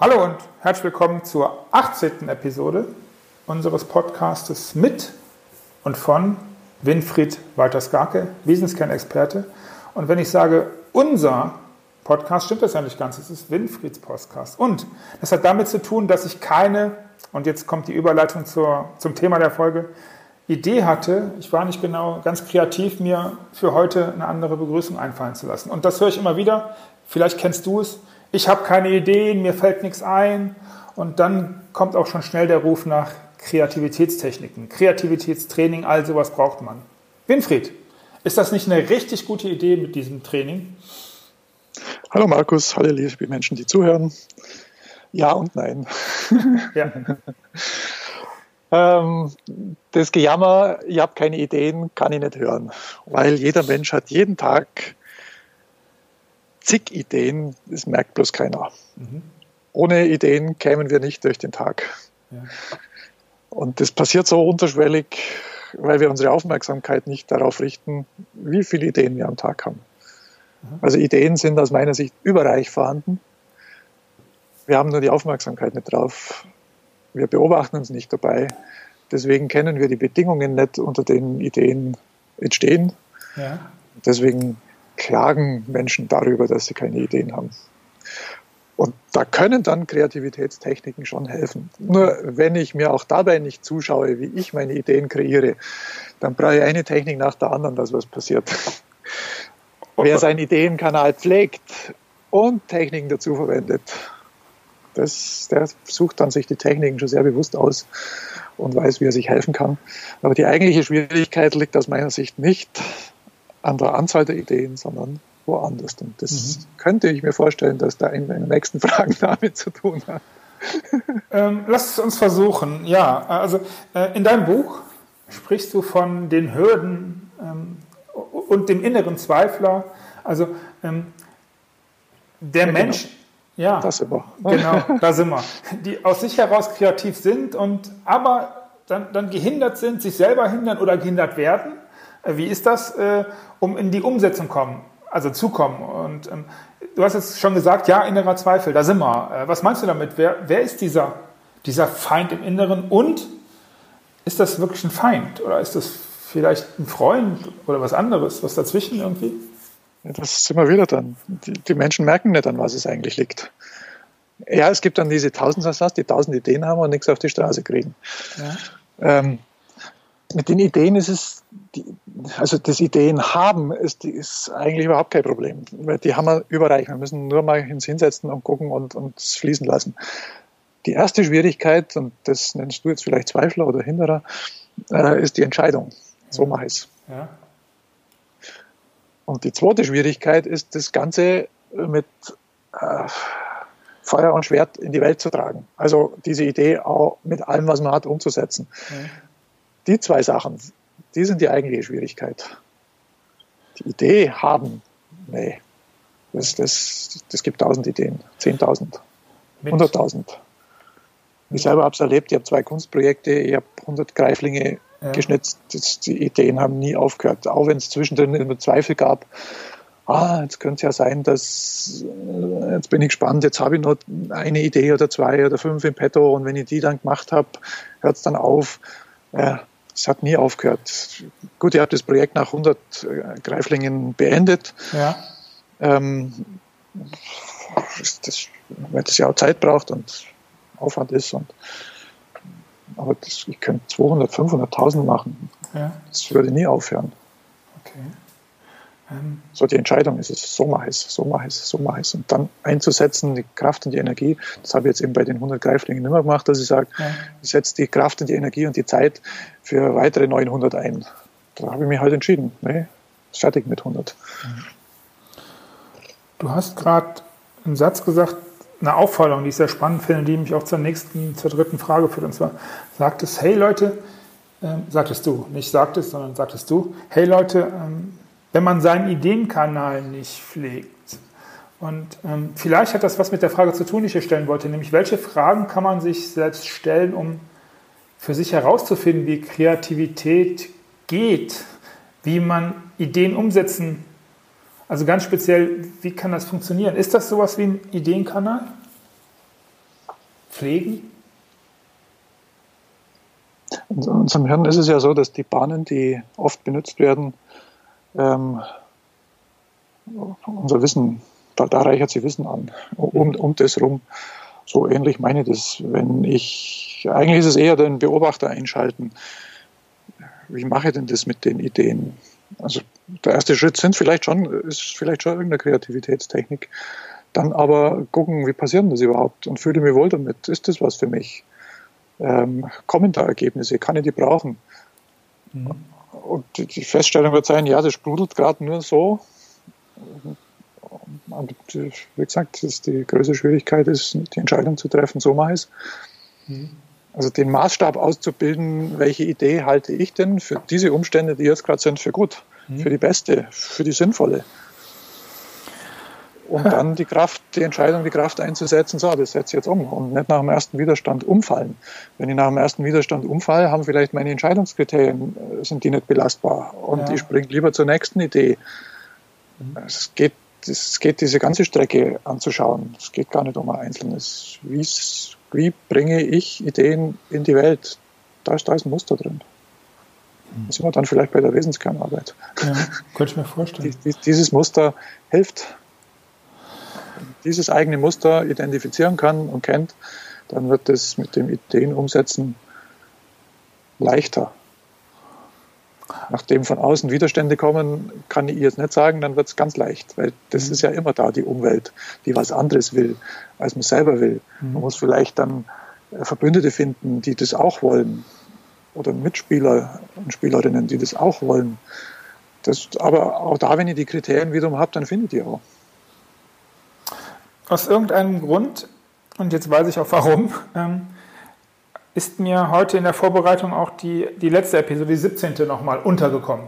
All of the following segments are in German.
Hallo und herzlich willkommen zur 18. Episode unseres Podcastes mit und von Winfried Walter-Skarke, Businesskern-Experte. Und wenn ich sage unser Podcast, stimmt das ja nicht ganz. Es ist Winfrieds Podcast. Und das hat damit zu tun, dass ich keine, und jetzt kommt die Überleitung zur, zum Thema der Folge, Idee hatte, ich war nicht genau ganz kreativ, mir für heute eine andere Begrüßung einfallen zu lassen. Und das höre ich immer wieder. Vielleicht kennst du es ich habe keine Ideen, mir fällt nichts ein. Und dann kommt auch schon schnell der Ruf nach Kreativitätstechniken, Kreativitätstraining, all sowas braucht man. Winfried, ist das nicht eine richtig gute Idee mit diesem Training? Hallo Markus, hallo liebe Menschen, die zuhören. Ja und nein. Ja. ähm, das Gejammer, ich habe keine Ideen, kann ich nicht hören, weil jeder Mensch hat jeden Tag zig Ideen, das merkt bloß keiner. Mhm. Ohne Ideen kämen wir nicht durch den Tag. Ja. Und das passiert so unterschwellig, weil wir unsere Aufmerksamkeit nicht darauf richten, wie viele Ideen wir am Tag haben. Mhm. Also Ideen sind aus meiner Sicht überreich vorhanden. Wir haben nur die Aufmerksamkeit nicht drauf. Wir beobachten uns nicht dabei. Deswegen kennen wir die Bedingungen nicht, unter denen Ideen entstehen. Ja. Deswegen klagen Menschen darüber, dass sie keine Ideen haben. Und da können dann Kreativitätstechniken schon helfen. Nur wenn ich mir auch dabei nicht zuschaue, wie ich meine Ideen kreiere, dann brauche ich eine Technik nach der anderen, dass was passiert. Wer seinen Ideenkanal pflegt und Techniken dazu verwendet, das, der sucht dann sich die Techniken schon sehr bewusst aus und weiß, wie er sich helfen kann. Aber die eigentliche Schwierigkeit liegt aus meiner Sicht nicht an der Anzahl der Ideen, sondern woanders. Und das mhm. könnte ich mir vorstellen, dass da in den nächsten Fragen damit zu tun hat. Ähm, lass es uns versuchen. Ja, also äh, in deinem Buch sprichst du von den Hürden ähm, und dem inneren Zweifler. Also ähm, der ja, genau. Mensch, genau. ja, das wir. Genau, da sind wir. Die aus sich heraus kreativ sind und aber dann, dann gehindert sind, sich selber hindern oder gehindert werden wie ist das, äh, um in die Umsetzung kommen, also zu kommen? Und ähm, du hast jetzt schon gesagt, ja, innerer Zweifel, da sind wir. Äh, was meinst du damit? Wer, wer ist dieser, dieser Feind im Inneren und ist das wirklich ein Feind oder ist das vielleicht ein Freund oder was anderes, was dazwischen irgendwie? Ja, das sind wir wieder dann. Die, die, Menschen merken nicht, an was es eigentlich liegt. Ja, es gibt dann diese Tausendsatz, die tausend Ideen haben und nichts auf die Straße kriegen. Ja. Ähm, mit den Ideen ist es, die, also das Ideen haben ist, ist eigentlich überhaupt kein Problem, weil die haben wir überreich. Wir müssen nur mal uns hinsetzen und gucken und uns fließen lassen. Die erste Schwierigkeit, und das nennst du jetzt vielleicht Zweifler oder Hinderer, äh, ist die Entscheidung. So mache ich es. Ja. Und die zweite Schwierigkeit ist, das Ganze mit äh, Feuer und Schwert in die Welt zu tragen. Also diese Idee auch mit allem, was man hat, umzusetzen. Ja die zwei Sachen, die sind die eigentliche Schwierigkeit. Die Idee haben, nee, das, das, das gibt tausend Ideen, zehntausend, hunderttausend. Ich selber habe es erlebt, ich habe zwei Kunstprojekte, ich habe hundert Greiflinge ja. geschnitzt, das, die Ideen haben nie aufgehört, auch wenn es zwischendrin immer Zweifel gab. Ah, jetzt könnte es ja sein, dass, äh, jetzt bin ich gespannt, jetzt habe ich noch eine Idee oder zwei oder fünf im Petto und wenn ich die dann gemacht habe, hört es dann auf. Ja, es hat nie aufgehört. Gut, ihr habt das Projekt nach 100 äh, Greiflingen beendet. Ja. Ähm, das, weil das ja auch Zeit braucht und Aufwand ist. Und, aber das, ich könnte 200, 500.000 machen. Ja. Das würde nie aufhören. Okay. Ähm, so die Entscheidung ist es, so mache ich es, so mache ich es, so mache ich es. Und dann einzusetzen, die Kraft und die Energie, das habe ich jetzt eben bei den 100 Greiflingen immer gemacht, dass ich sage, ja. ich setze die Kraft und die Energie und die Zeit für weitere 900 ein. Da habe ich mich halt entschieden, nee, fertig mit 100. Du hast gerade einen Satz gesagt, eine Aufforderung, die ich sehr spannend finde, die mich auch zur nächsten, zur dritten Frage führt. Und zwar sagtest, hey Leute, ähm, sagtest du, nicht sagtest, sondern sagtest du, hey Leute, ähm, wenn man seinen Ideenkanal nicht pflegt. Und ähm, vielleicht hat das was mit der Frage zu tun, die ich hier stellen wollte, nämlich welche Fragen kann man sich selbst stellen, um für sich herauszufinden, wie Kreativität geht, wie man Ideen umsetzen, also ganz speziell, wie kann das funktionieren? Ist das sowas wie ein Ideenkanal? pflegen? In unserem Hirn ist es ja so, dass die Bahnen, die oft benutzt werden, ähm, unser Wissen, da, da reichert sie Wissen an, um, um das rum. So ähnlich meine ich das. Wenn ich, eigentlich ist es eher den Beobachter einschalten. Wie mache ich denn das mit den Ideen? Also der erste Schritt sind vielleicht schon, ist vielleicht schon irgendeine Kreativitätstechnik. Dann aber gucken, wie passiert das überhaupt und fühle mich wohl damit. Ist das was für mich? Ähm, kommen da Ergebnisse? Kann ich die brauchen? Mhm. Und die Feststellung wird sein, ja, das sprudelt gerade nur so. Und wie gesagt, ist die größte Schwierigkeit ist, die Entscheidung zu treffen, so mache ich es. Mhm. Also den Maßstab auszubilden, welche Idee halte ich denn für diese Umstände, die jetzt gerade sind, für gut, mhm. für die beste, für die sinnvolle. Um dann die Kraft, die Entscheidung, die Kraft einzusetzen, so, das setze ich jetzt um und nicht nach dem ersten Widerstand umfallen. Wenn ich nach dem ersten Widerstand umfalle, haben vielleicht meine Entscheidungskriterien, äh, sind die nicht belastbar und ja. ich springe lieber zur nächsten Idee. Mhm. Es geht es geht diese ganze Strecke anzuschauen. Es geht gar nicht um ein einzelnes. Wie bringe ich Ideen in die Welt? Da ist, da ist ein Muster drin. Das sind wir dann vielleicht bei der Wesenskernarbeit. Ja, könnte ich mir vorstellen. Dieses Muster hilft. Dieses eigene Muster identifizieren kann und kennt, dann wird es mit dem Ideen umsetzen leichter. Nachdem von außen Widerstände kommen, kann ich jetzt nicht sagen, dann wird es ganz leicht, weil das mhm. ist ja immer da, die Umwelt, die was anderes will, als man selber will. Mhm. Man muss vielleicht dann äh, Verbündete finden, die das auch wollen oder Mitspieler und Spielerinnen, die das auch wollen. Das, aber auch da, wenn ihr die Kriterien wiederum habt, dann findet ihr auch. Aus irgendeinem Grund, und jetzt weiß ich auch warum, ähm, ist mir heute in der Vorbereitung auch die, die letzte Episode, die 17. nochmal untergekommen.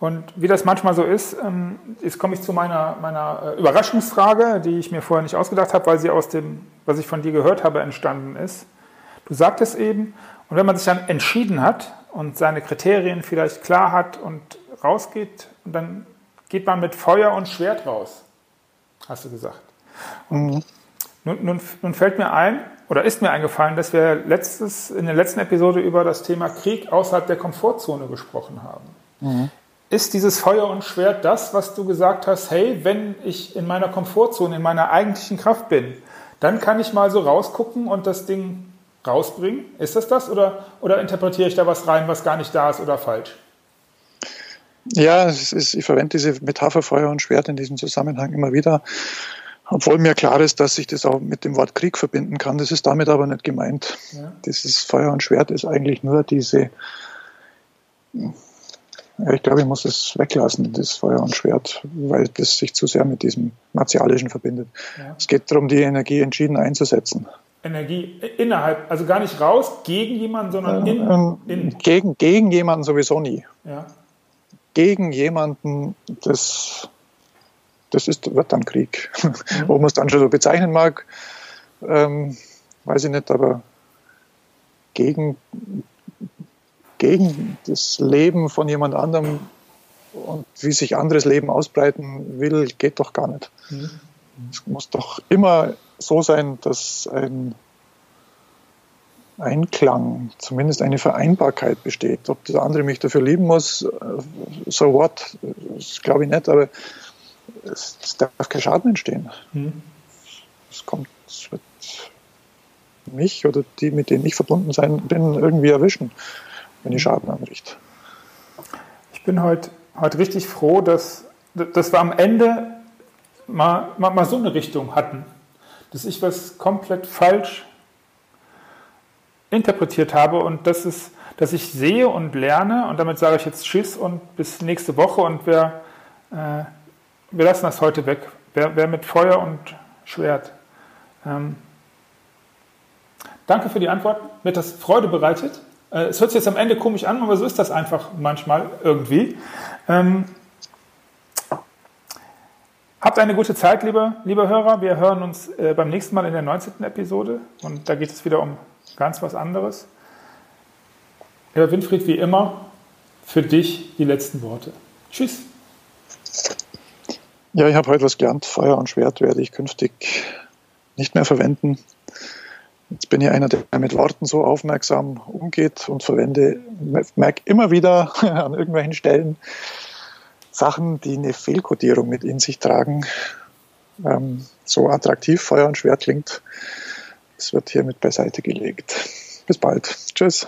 Und wie das manchmal so ist, ähm, jetzt komme ich zu meiner, meiner äh, Überraschungsfrage, die ich mir vorher nicht ausgedacht habe, weil sie aus dem, was ich von dir gehört habe, entstanden ist. Du sagtest eben, und wenn man sich dann entschieden hat und seine Kriterien vielleicht klar hat und rausgeht, dann geht man mit Feuer und Schwert raus, hast du gesagt. Mhm. Nun, nun, nun fällt mir ein, oder ist mir eingefallen, dass wir letztes, in der letzten Episode über das Thema Krieg außerhalb der Komfortzone gesprochen haben. Mhm. Ist dieses Feuer und Schwert das, was du gesagt hast, hey, wenn ich in meiner Komfortzone, in meiner eigentlichen Kraft bin, dann kann ich mal so rausgucken und das Ding rausbringen? Ist das das oder, oder interpretiere ich da was rein, was gar nicht da ist oder falsch? Ja, ist, ich verwende diese Metapher Feuer und Schwert in diesem Zusammenhang immer wieder. Obwohl mir klar ist, dass ich das auch mit dem Wort Krieg verbinden kann. Das ist damit aber nicht gemeint. Ja. Dieses Feuer und Schwert ist eigentlich nur diese, ich glaube, ich muss es weglassen, das Feuer und Schwert, weil das sich zu sehr mit diesem Martialischen verbindet. Ja. Es geht darum, die Energie entschieden einzusetzen. Energie innerhalb, also gar nicht raus gegen jemanden, sondern in, ähm, in. Gegen, gegen jemanden sowieso nie. Ja. Gegen jemanden, das das ist, wird dann Krieg. Mhm. Ob man es dann schon so bezeichnen mag, ähm, weiß ich nicht, aber gegen, gegen das Leben von jemand anderem und wie sich anderes Leben ausbreiten will, geht doch gar nicht. Mhm. Es muss doch immer so sein, dass ein Einklang, zumindest eine Vereinbarkeit besteht. Ob der andere mich dafür lieben muss, äh, so what, das glaube ich nicht, aber es, es darf kein Schaden entstehen. Mhm. Es kommt, es wird mich oder die, mit denen ich verbunden sein bin, irgendwie erwischen, wenn ich Schaden anrichte. Ich bin heute, heute richtig froh, dass, dass wir am Ende mal, mal, mal so eine Richtung hatten, dass ich was komplett falsch interpretiert habe und das ist, dass ich sehe und lerne und damit sage ich jetzt Tschüss und bis nächste Woche und wer äh, wir lassen das heute weg. Wer, wer mit Feuer und Schwert. Ähm, danke für die Antwort. Mir hat das Freude bereitet. Äh, es hört sich jetzt am Ende komisch an, aber so ist das einfach manchmal irgendwie. Ähm, habt eine gute Zeit, liebe, liebe Hörer. Wir hören uns äh, beim nächsten Mal in der 19. Episode und da geht es wieder um ganz was anderes. Herr Winfried, wie immer, für dich die letzten Worte. Tschüss. Ja, ich habe heute was gelernt. Feuer und Schwert werde ich künftig nicht mehr verwenden. Jetzt bin ich einer, der mit Worten so aufmerksam umgeht und verwende, merke immer wieder an irgendwelchen Stellen Sachen, die eine Fehlkodierung mit in sich tragen. Ähm, so attraktiv Feuer und Schwert klingt, das wird hiermit beiseite gelegt. Bis bald. Tschüss.